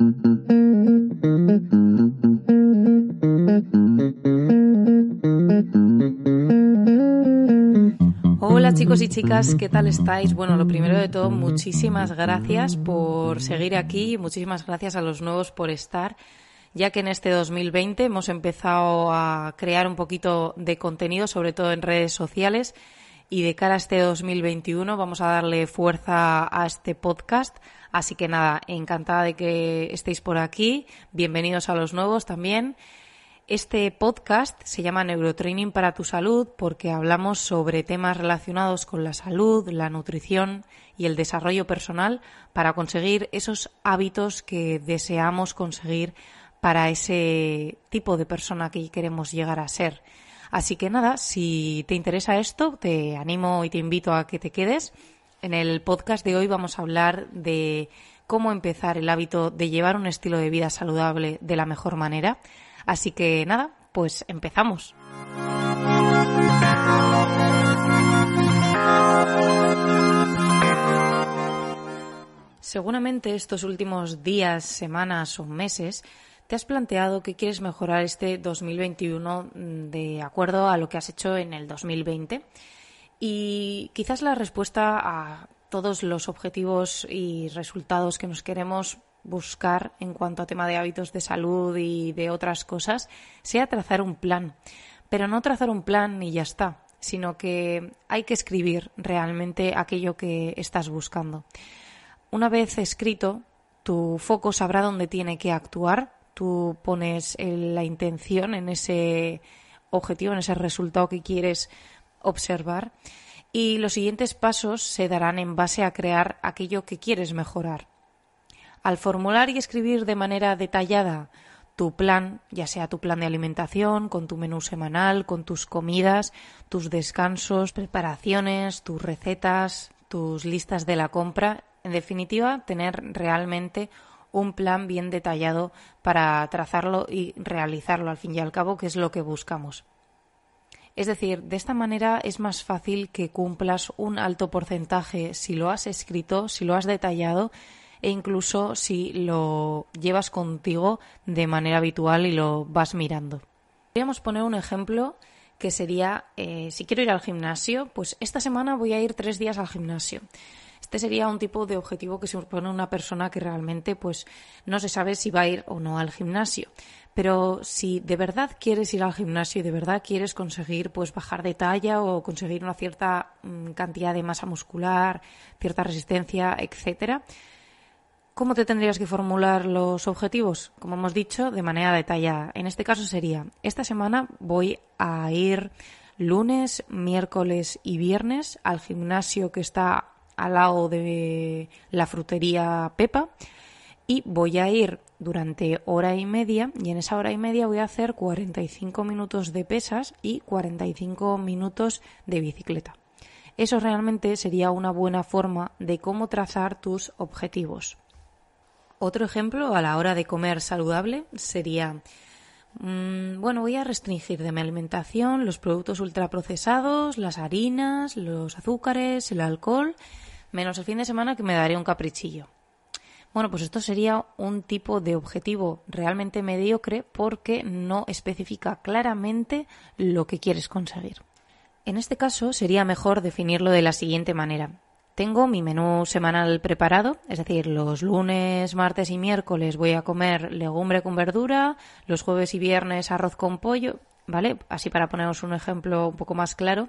Hola chicos y chicas, ¿qué tal estáis? Bueno, lo primero de todo, muchísimas gracias por seguir aquí, muchísimas gracias a los nuevos por estar, ya que en este 2020 hemos empezado a crear un poquito de contenido, sobre todo en redes sociales, y de cara a este 2021 vamos a darle fuerza a este podcast. Así que nada, encantada de que estéis por aquí. Bienvenidos a los nuevos también. Este podcast se llama Neurotraining para tu salud porque hablamos sobre temas relacionados con la salud, la nutrición y el desarrollo personal para conseguir esos hábitos que deseamos conseguir para ese tipo de persona que queremos llegar a ser. Así que nada, si te interesa esto, te animo y te invito a que te quedes. En el podcast de hoy vamos a hablar de cómo empezar el hábito de llevar un estilo de vida saludable de la mejor manera. Así que nada, pues empezamos. Seguramente estos últimos días, semanas o meses ¿Te has planteado que quieres mejorar este 2021 mm, de acuerdo a lo que has hecho en el 2020? Y quizás la respuesta a todos los objetivos y resultados que nos queremos buscar en cuanto a tema de hábitos de salud y de otras cosas sea trazar un plan. Pero no trazar un plan y ya está, sino que hay que escribir realmente aquello que estás buscando. Una vez escrito, tu foco sabrá dónde tiene que actuar tú pones la intención en ese objetivo, en ese resultado que quieres observar y los siguientes pasos se darán en base a crear aquello que quieres mejorar. Al formular y escribir de manera detallada tu plan, ya sea tu plan de alimentación, con tu menú semanal, con tus comidas, tus descansos, preparaciones, tus recetas, tus listas de la compra, en definitiva, tener realmente un plan bien detallado para trazarlo y realizarlo al fin y al cabo, que es lo que buscamos. Es decir, de esta manera es más fácil que cumplas un alto porcentaje si lo has escrito, si lo has detallado e incluso si lo llevas contigo de manera habitual y lo vas mirando. Podríamos poner un ejemplo que sería, eh, si quiero ir al gimnasio, pues esta semana voy a ir tres días al gimnasio. Este sería un tipo de objetivo que se pone una persona que realmente pues no se sabe si va a ir o no al gimnasio. Pero si de verdad quieres ir al gimnasio y de verdad quieres conseguir pues bajar de talla o conseguir una cierta mm, cantidad de masa muscular, cierta resistencia, etcétera, ¿Cómo te tendrías que formular los objetivos? Como hemos dicho, de manera detallada. En este caso sería, esta semana voy a ir lunes, miércoles y viernes al gimnasio que está al lado de la frutería Pepa y voy a ir durante hora y media y en esa hora y media voy a hacer 45 minutos de pesas y 45 minutos de bicicleta. Eso realmente sería una buena forma de cómo trazar tus objetivos. Otro ejemplo a la hora de comer saludable sería Mm, bueno, voy a restringir de mi alimentación los productos ultraprocesados, las harinas, los azúcares, el alcohol, menos el fin de semana que me daré un caprichillo. Bueno, pues esto sería un tipo de objetivo realmente mediocre porque no especifica claramente lo que quieres conseguir. En este caso sería mejor definirlo de la siguiente manera tengo mi menú semanal preparado, es decir, los lunes, martes y miércoles voy a comer legumbre con verdura, los jueves y viernes arroz con pollo, ¿vale? Así para poneros un ejemplo un poco más claro.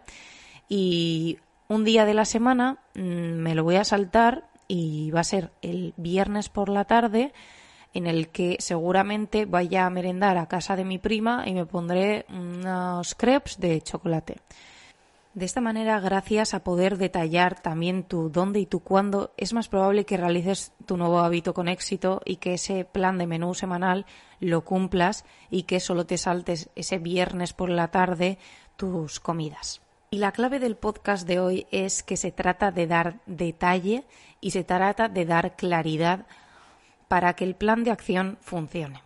Y un día de la semana mm, me lo voy a saltar y va a ser el viernes por la tarde en el que seguramente vaya a merendar a casa de mi prima y me pondré unos crepes de chocolate. De esta manera, gracias a poder detallar también tu dónde y tu cuándo, es más probable que realices tu nuevo hábito con éxito y que ese plan de menú semanal lo cumplas y que solo te saltes ese viernes por la tarde tus comidas. Y la clave del podcast de hoy es que se trata de dar detalle y se trata de dar claridad para que el plan de acción funcione.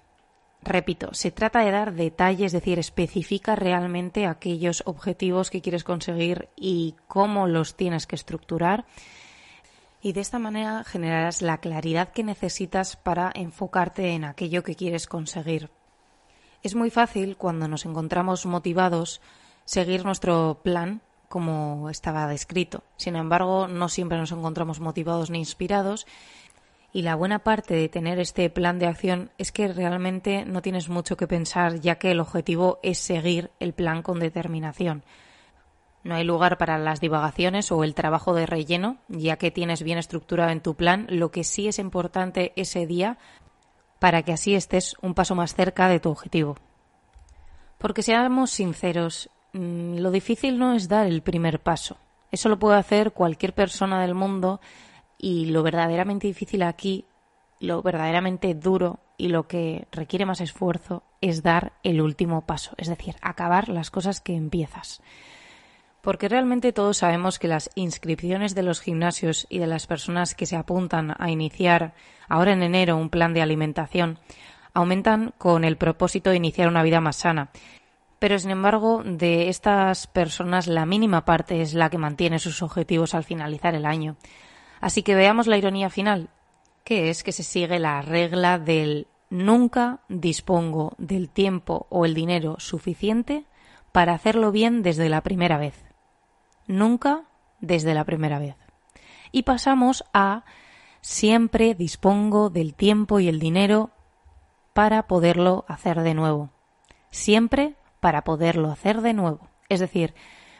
Repito, se trata de dar detalles, es decir, especifica realmente aquellos objetivos que quieres conseguir y cómo los tienes que estructurar. Y de esta manera generarás la claridad que necesitas para enfocarte en aquello que quieres conseguir. Es muy fácil cuando nos encontramos motivados seguir nuestro plan como estaba descrito. Sin embargo, no siempre nos encontramos motivados ni inspirados y la buena parte de tener este plan de acción es que realmente no tienes mucho que pensar ya que el objetivo es seguir el plan con determinación. No hay lugar para las divagaciones o el trabajo de relleno, ya que tienes bien estructurado en tu plan lo que sí es importante ese día para que así estés un paso más cerca de tu objetivo. Porque seamos sinceros, lo difícil no es dar el primer paso. Eso lo puede hacer cualquier persona del mundo y lo verdaderamente difícil aquí, lo verdaderamente duro y lo que requiere más esfuerzo es dar el último paso, es decir, acabar las cosas que empiezas. Porque realmente todos sabemos que las inscripciones de los gimnasios y de las personas que se apuntan a iniciar ahora en enero un plan de alimentación aumentan con el propósito de iniciar una vida más sana. Pero sin embargo, de estas personas la mínima parte es la que mantiene sus objetivos al finalizar el año. Así que veamos la ironía final, que es que se sigue la regla del nunca dispongo del tiempo o el dinero suficiente para hacerlo bien desde la primera vez. Nunca desde la primera vez. Y pasamos a siempre dispongo del tiempo y el dinero para poderlo hacer de nuevo. Siempre para poderlo hacer de nuevo. Es decir,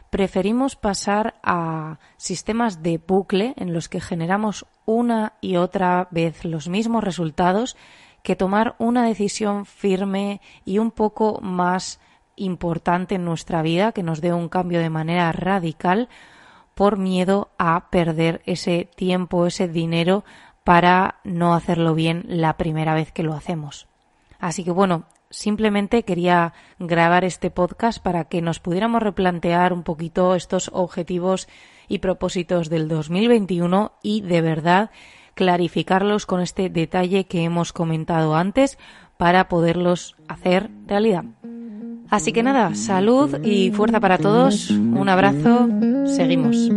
preferimos pasar a sistemas de bucle en los que generamos una y otra vez los mismos resultados que tomar una decisión firme y un poco más importante en nuestra vida, que nos dé un cambio de manera radical por miedo a perder ese tiempo, ese dinero para no hacerlo bien la primera vez que lo hacemos. Así que bueno, simplemente quería grabar este podcast para que nos pudiéramos replantear un poquito estos objetivos y propósitos del 2021 y de verdad clarificarlos con este detalle que hemos comentado antes para poderlos hacer realidad. Así que nada, salud y fuerza para todos. Un abrazo. Seguimos.